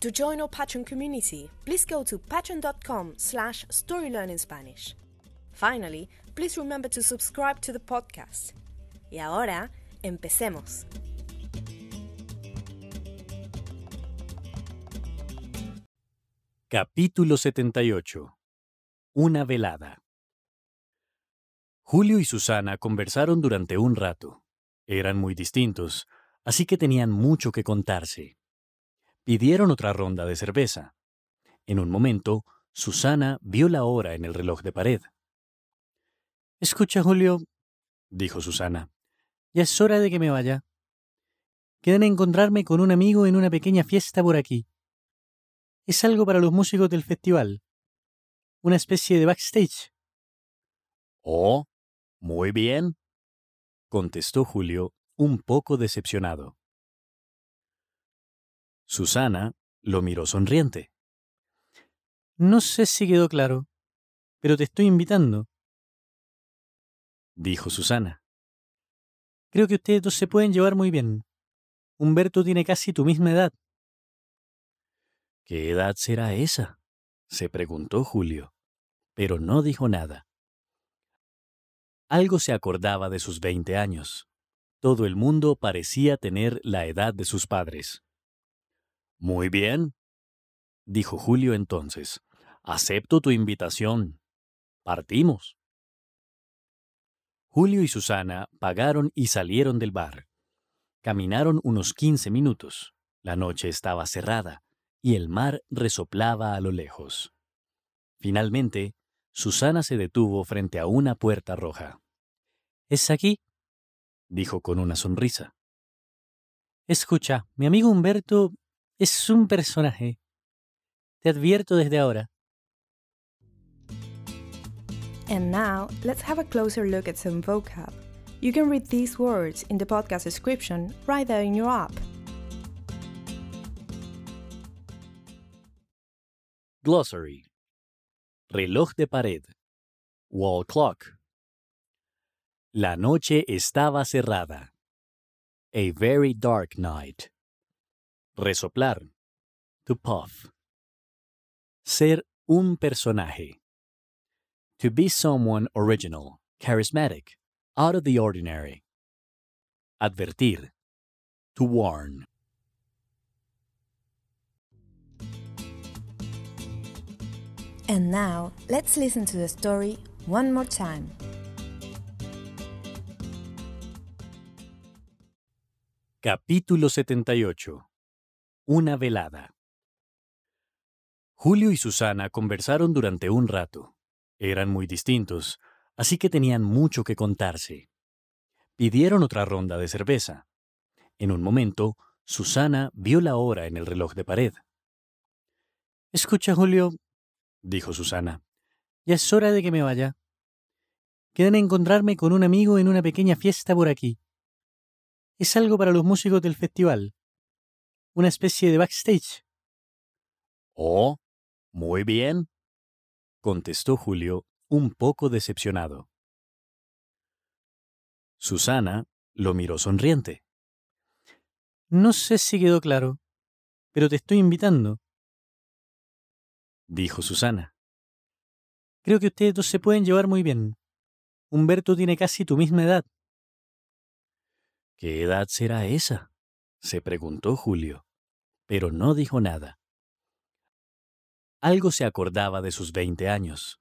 To join our Patreon community, please go to patreon.com slash storylearningspanish. Finally, please remember to subscribe to the podcast. Y ahora, empecemos. Capítulo 78. Una velada. Julio y Susana conversaron durante un rato. Eran muy distintos, así que tenían mucho que contarse. Pidieron otra ronda de cerveza. En un momento, Susana vio la hora en el reloj de pared. Escucha, Julio, dijo Susana, ya es hora de que me vaya. Quedan a encontrarme con un amigo en una pequeña fiesta por aquí. Es algo para los músicos del festival. Una especie de backstage. Oh, muy bien, contestó Julio, un poco decepcionado. Susana lo miró sonriente. No sé si quedó claro, pero te estoy invitando, dijo Susana. Creo que ustedes dos se pueden llevar muy bien. Humberto tiene casi tu misma edad. ¿Qué edad será esa? se preguntó Julio, pero no dijo nada. Algo se acordaba de sus veinte años. Todo el mundo parecía tener la edad de sus padres. Muy bien, dijo Julio entonces. Acepto tu invitación. Partimos. Julio y Susana pagaron y salieron del bar. Caminaron unos quince minutos. La noche estaba cerrada y el mar resoplaba a lo lejos. Finalmente, Susana se detuvo frente a una puerta roja. ¿Es aquí? dijo con una sonrisa. Escucha, mi amigo Humberto es un personaje. Te advierto desde ahora. And now, let's have a closer look at some vocab. You can read these words in the podcast description right there in your app. Glossary. Reloj de pared. Wall clock. La noche estaba cerrada. A very dark night. Resoplar. To puff. Ser un personaje. To be someone original, charismatic, out of the ordinary. Advertir. To warn. And now, let's listen to the story one more time. Capítulo 78. Una velada. Julio y Susana conversaron durante un rato. Eran muy distintos, así que tenían mucho que contarse. Pidieron otra ronda de cerveza. En un momento, Susana vio la hora en el reloj de pared. Escucha, Julio, dijo Susana, ya es hora de que me vaya. Quedan a encontrarme con un amigo en una pequeña fiesta por aquí. Es algo para los músicos del festival. Una especie de backstage. Oh, muy bien, contestó Julio, un poco decepcionado. Susana lo miró sonriente. No sé si quedó claro, pero te estoy invitando, dijo Susana. Creo que ustedes dos se pueden llevar muy bien. Humberto tiene casi tu misma edad. ¿Qué edad será esa? se preguntó Julio, pero no dijo nada. Algo se acordaba de sus veinte años.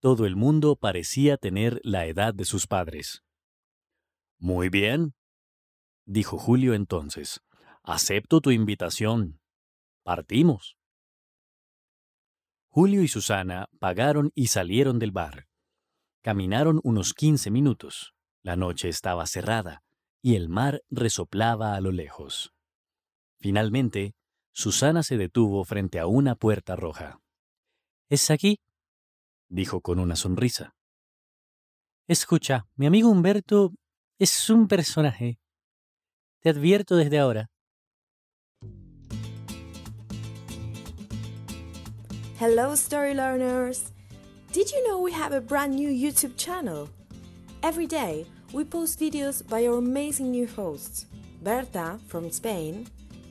Todo el mundo parecía tener la edad de sus padres. Muy bien, dijo Julio entonces. Acepto tu invitación. Partimos. Julio y Susana pagaron y salieron del bar. Caminaron unos quince minutos. La noche estaba cerrada y el mar resoplaba a lo lejos. Finalmente, Susana se detuvo frente a una puerta roja. ¿Es aquí? dijo con una sonrisa. Escucha, mi amigo Humberto es un personaje. Te advierto desde ahora. Hello, story learners! Did you know we have a brand new YouTube channel? Every day, we post videos by our amazing new hosts Berta from Spain,